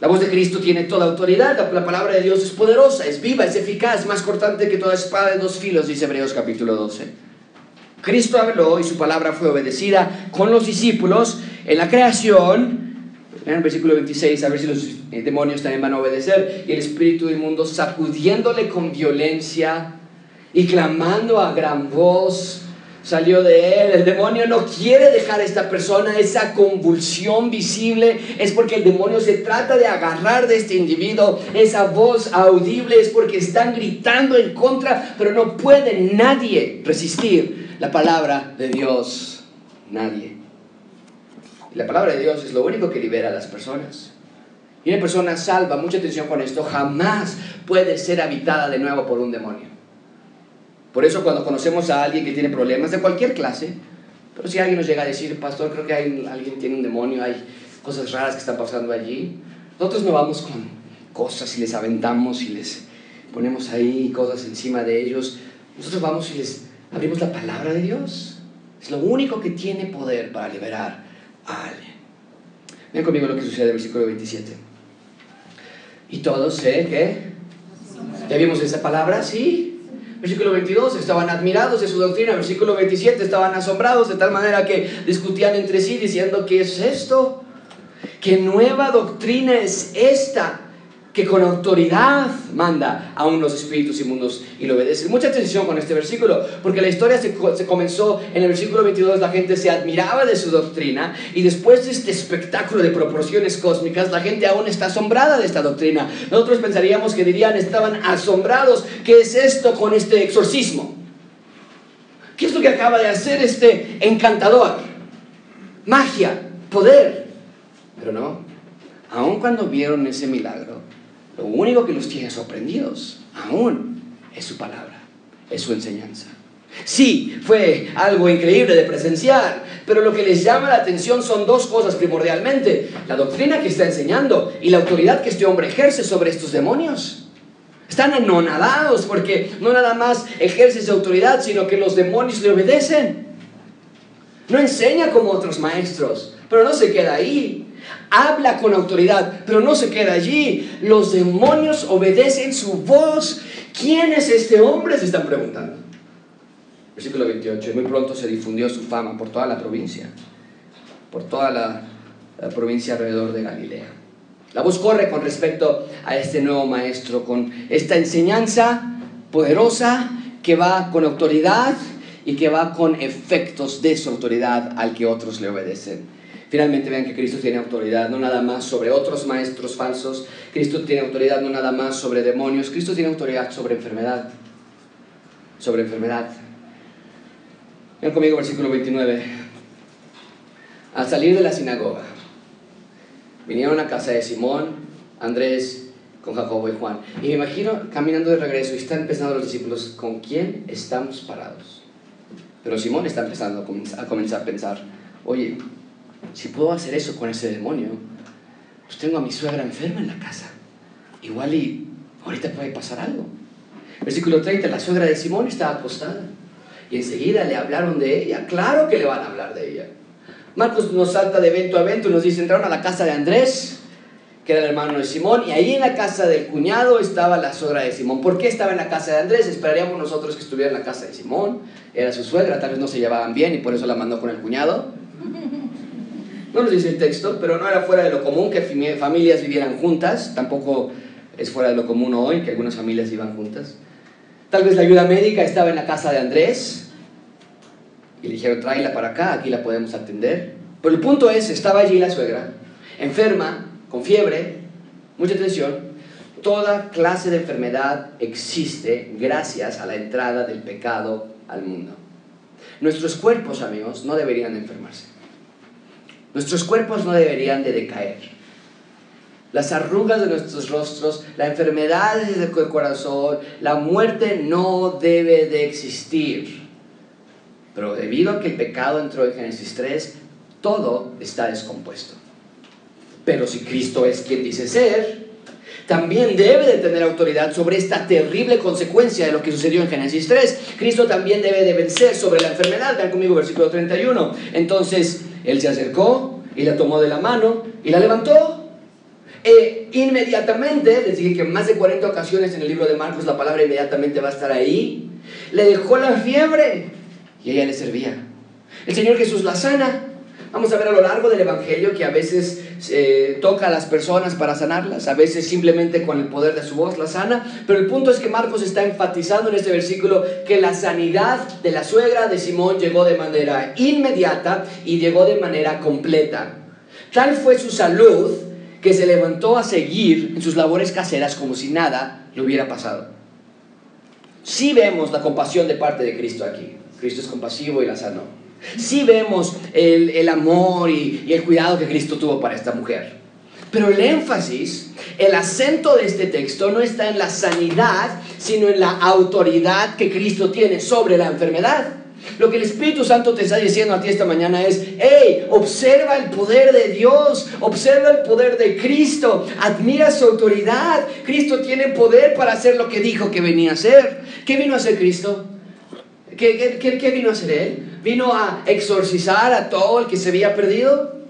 La voz de Cristo tiene toda autoridad, la, la palabra de Dios es poderosa, es viva, es eficaz, más cortante que toda espada de dos filos, dice Hebreos capítulo 12. Cristo habló y su palabra fue obedecida con los discípulos en la creación en el versículo 26, a ver si los eh, demonios también van a obedecer. Y el espíritu inmundo sacudiéndole con violencia y clamando a gran voz, salió de él. El demonio no quiere dejar a esta persona. Esa convulsión visible es porque el demonio se trata de agarrar de este individuo. Esa voz audible es porque están gritando en contra, pero no puede nadie resistir la palabra de Dios. Nadie. La palabra de Dios es lo único que libera a las personas. Y una persona salva, mucha atención con esto, jamás puede ser habitada de nuevo por un demonio. Por eso cuando conocemos a alguien que tiene problemas de cualquier clase, pero si alguien nos llega a decir, pastor, creo que hay, alguien tiene un demonio, hay cosas raras que están pasando allí, nosotros no vamos con cosas y les aventamos y les ponemos ahí cosas encima de ellos. Nosotros vamos y les abrimos la palabra de Dios. Es lo único que tiene poder para liberar Ven conmigo lo que sucede en el versículo 27. Y todos sé que... ¿Ya vimos esa palabra? Sí. Versículo 22, estaban admirados de su doctrina. Versículo 27, estaban asombrados de tal manera que discutían entre sí diciendo, ¿qué es esto? ¿Qué nueva doctrina es esta? Que con autoridad manda a los espíritus inmundos y lo obedecen. Mucha atención con este versículo, porque la historia se, se, comenzó en el versículo 22, la gente se admiraba de su doctrina y después de este espectáculo de proporciones cósmicas, la gente aún está asombrada de esta doctrina. Nosotros pensaríamos que dirían, estaban asombrados, ¿qué es esto con este exorcismo? ¿Qué es lo que acaba de hacer este encantador? Magia, poder. Pero no, aun cuando vieron ese milagro, lo único que los tiene sorprendidos aún es su palabra, es su enseñanza. Sí, fue algo increíble de presenciar, pero lo que les llama la atención son dos cosas primordialmente, la doctrina que está enseñando y la autoridad que este hombre ejerce sobre estos demonios. Están anonadados porque no nada más ejerce su autoridad, sino que los demonios le obedecen. No enseña como otros maestros, pero no se queda ahí habla con autoridad, pero no se queda allí. Los demonios obedecen su voz. ¿Quién es este hombre? Se están preguntando. Versículo 28. Muy pronto se difundió su fama por toda la provincia, por toda la, provincia alrededor de Galilea. La voz corre con respecto a este nuevo maestro, con esta enseñanza poderosa que va con autoridad y que va con efectos de su autoridad al que otros le obedecen. Finalmente vean que Cristo tiene autoridad no nada más sobre otros maestros falsos, Cristo tiene autoridad no nada más sobre demonios, Cristo tiene autoridad sobre enfermedad, sobre enfermedad. Vean conmigo versículo 29. Al salir de la sinagoga, vinieron a casa de Simón, Andrés, con Jacobo y Juan. Y me imagino caminando de regreso y están empezando los discípulos, ¿con quién estamos parados? Pero Simón está empezando a comenzar a pensar, oye, si puedo hacer eso con ese demonio, pues tengo a mi suegra enferma en la casa. Igual y ahorita puede pasar algo. Versículo 30, la suegra de Simón estaba acostada. Y enseguida le hablaron de ella. Claro que le van a hablar de ella. Marcos nos salta de evento a evento y nos dice, entraron a la casa de Andrés, que era el hermano de Simón, y ahí en la casa del cuñado estaba la suegra de Simón. ¿Por qué estaba en la casa de Andrés? Esperaríamos nosotros que estuviera en la casa de Simón. Era su suegra, tal vez no se llevaban bien y por eso la mandó con el cuñado. No nos dice el texto, pero no era fuera de lo común que familias vivieran juntas, tampoco es fuera de lo común hoy que algunas familias vivan juntas. Tal vez la ayuda médica estaba en la casa de Andrés y le dijeron, tráela para acá, aquí la podemos atender. Pero el punto es, estaba allí la suegra, enferma, con fiebre, mucha tensión. Toda clase de enfermedad existe gracias a la entrada del pecado al mundo. Nuestros cuerpos, amigos, no deberían enfermarse. Nuestros cuerpos no deberían de decaer. Las arrugas de nuestros rostros, la enfermedad del corazón, la muerte no debe de existir. Pero debido a que el pecado entró en Génesis 3, todo está descompuesto. Pero si Cristo es quien dice ser, también debe de tener autoridad sobre esta terrible consecuencia de lo que sucedió en Génesis 3. Cristo también debe de vencer sobre la enfermedad. Vean conmigo versículo 31. Entonces, él se acercó y la tomó de la mano y la levantó. E inmediatamente, les dije que más de 40 ocasiones en el libro de Marcos la palabra inmediatamente va a estar ahí, le dejó la fiebre y ella le servía. El Señor Jesús la sana Vamos a ver a lo largo del Evangelio que a veces eh, toca a las personas para sanarlas, a veces simplemente con el poder de su voz la sana, pero el punto es que Marcos está enfatizando en este versículo que la sanidad de la suegra de Simón llegó de manera inmediata y llegó de manera completa. Tal fue su salud que se levantó a seguir en sus labores caseras como si nada le hubiera pasado. Sí vemos la compasión de parte de Cristo aquí. Cristo es compasivo y la sanó. Sí vemos el, amor y, y el cuidado que Cristo tuvo para esta mujer. Pero el énfasis, el acento de este texto no está en la sanidad, sino en la autoridad que Cristo tiene sobre la enfermedad. Lo que el Espíritu Santo te está diciendo a ti esta mañana es, hey, observa el poder de Dios, observa el poder de Cristo, admira su autoridad. Cristo tiene poder para hacer lo que dijo que venía a hacer. ¿Qué vino a hacer Cristo? ¿Qué, qué, qué vino a hacer Él? ¿Vino a exorcizar a todo el que se había perdido?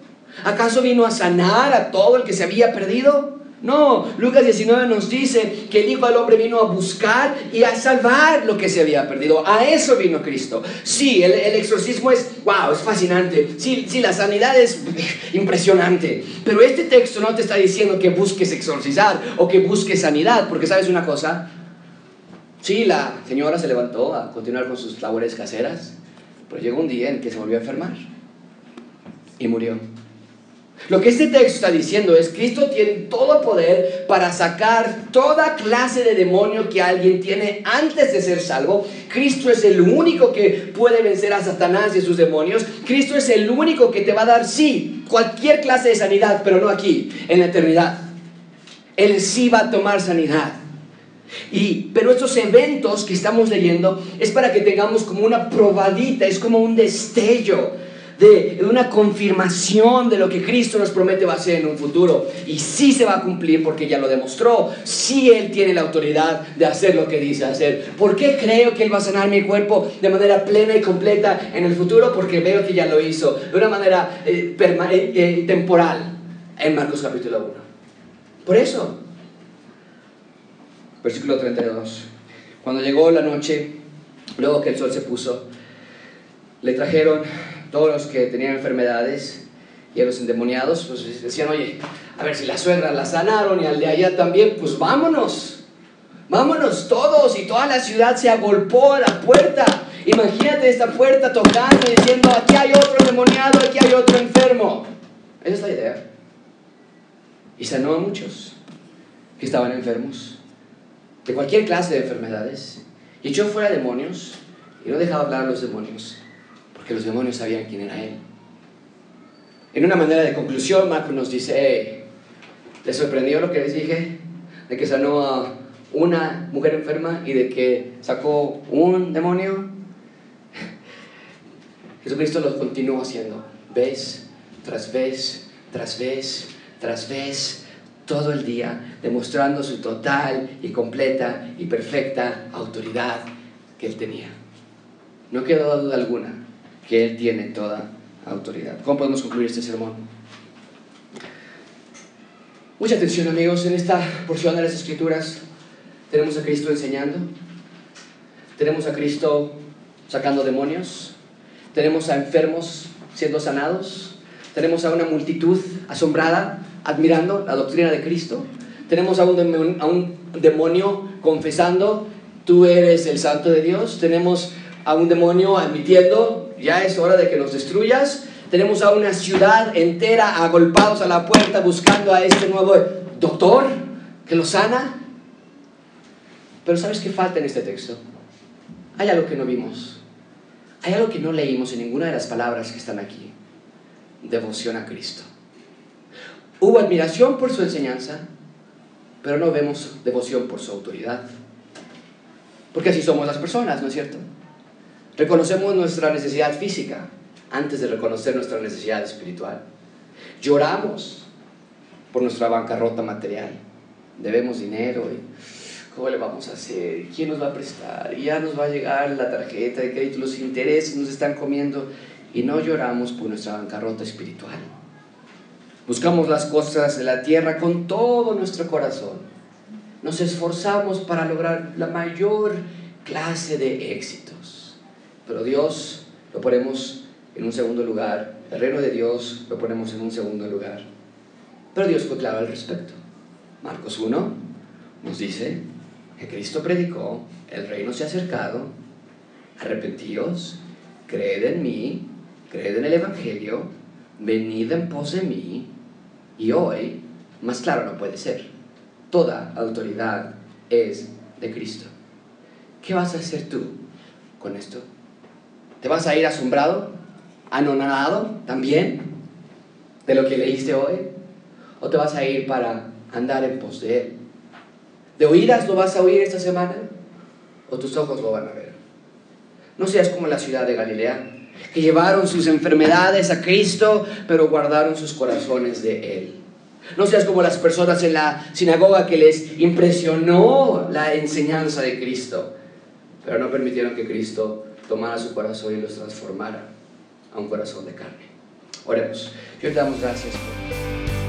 ¿Acaso vino a sanar a todo el que se había perdido? No, Lucas 19 nos dice que el Hijo del Hombre vino a buscar y a salvar lo que se había perdido. A eso vino Cristo. Sí, el, exorcismo es, wow, es fascinante. Sí, sí, la sanidad es impresionante. Pero este texto no te está diciendo que busques exorcizar o que busques sanidad, porque sabes una cosa. Sí, la señora se levantó a continuar con sus labores caseras, pero llegó un día en que se volvió a enfermar y murió. Lo que este texto está diciendo es, Cristo tiene todo poder para sacar toda clase de demonio que alguien tiene antes de ser salvo. Cristo es el único que puede vencer a Satanás y sus demonios. Cristo es el único que te va a dar, sí, cualquier clase de sanidad, pero no aquí, en la eternidad. Él sí va a tomar sanidad. Y, pero estos eventos que estamos leyendo es para que tengamos como una probadita, es como un destello de una confirmación de lo que Cristo nos promete va a ser en un futuro. Y sí se va a cumplir porque ya lo demostró. Sí Él tiene la autoridad de hacer lo que dice hacer. ¿Por qué creo que Él va a sanar mi cuerpo de manera plena y completa en el futuro? Porque veo que ya lo hizo de una manera eh, eh, eh, temporal en Marcos capítulo 1. Por eso. Versículo 32. Cuando llegó la noche, luego que el sol se puso, le trajeron todos los que tenían enfermedades y a los endemoniados, pues decían, oye, a ver si la suegra la sanaron y al de allá también, pues vámonos, vámonos todos y toda la ciudad se agolpó a la puerta. Imagínate esta puerta tocando y diciendo, aquí hay otro endemoniado, aquí hay otro enfermo. Esa es la idea. Y sanó a muchos que estaban enfermos, de cualquier clase de enfermedades, y echó fuera demonios y no dejaba hablar a los demonios que los demonios sabían quién era Él. En una manera de conclusión, Marcos nos dice, ¿les sorprendió lo que les dije? De que sanó a una mujer enferma y de que sacó un demonio. Jesucristo lo continuó haciendo, vez tras vez, tras vez, tras vez, todo el día, demostrando su total y completa y perfecta autoridad que él tenía. No quedó duda alguna que Él tiene toda autoridad. ¿Cómo podemos concluir este sermón? Mucha atención amigos, en esta porción de las Escrituras tenemos a Cristo enseñando, tenemos a Cristo sacando demonios, tenemos a enfermos siendo sanados, tenemos a una multitud asombrada admirando la doctrina de Cristo, tenemos a un, demonio confesando, tú eres el santo de Dios, tenemos a un demonio admitiendo, ya es hora de que nos destruyas. Tenemos a una ciudad entera agolpados a la puerta buscando a este nuevo doctor que lo sana. Pero ¿sabes qué falta en este texto? Hay algo que no vimos. Hay algo que no leímos en ninguna de las palabras que están aquí. Devoción a Cristo. Hubo admiración por su enseñanza, pero no vemos devoción por su autoridad. Porque así somos las personas, ¿no es cierto? Reconocemos nuestra necesidad física antes de reconocer nuestra necesidad espiritual. Lloramos por nuestra bancarrota material. Debemos dinero y ¿cómo le vamos a hacer? ¿Quién nos va a prestar? Ya nos va a llegar la tarjeta de crédito, los intereses nos están comiendo y no lloramos por nuestra bancarrota espiritual. Buscamos las cosas de la tierra con todo nuestro corazón. Nos esforzamos para lograr la mayor clase de éxitos. Pero Dios lo ponemos en un segundo lugar, el reino de Dios lo ponemos en un segundo lugar. Pero Dios fue claro al respecto. Marcos 1 nos dice que Cristo predicó, el reino se ha acercado, arrepentíos, creed en mí, creed en el Evangelio, venid en pos de mí, y hoy, más claro no puede ser, toda autoridad es de Cristo. ¿Qué vas a hacer tú con esto? ¿Te vas a ir asombrado, anonadado también de lo que leíste hoy? ¿O te vas a ir para andar en pos de Él? ¿De oídas lo vas a oír esta semana? ¿O tus ojos lo van a ver? No seas como la ciudad de Galilea, que llevaron sus enfermedades a Cristo, pero guardaron sus corazones de Él. No seas como las personas en la sinagoga que les impresionó la enseñanza de Cristo, pero no permitieron que Cristo tomara su corazón y los transformara a un corazón de carne. Oremos. Yo te damos gracias por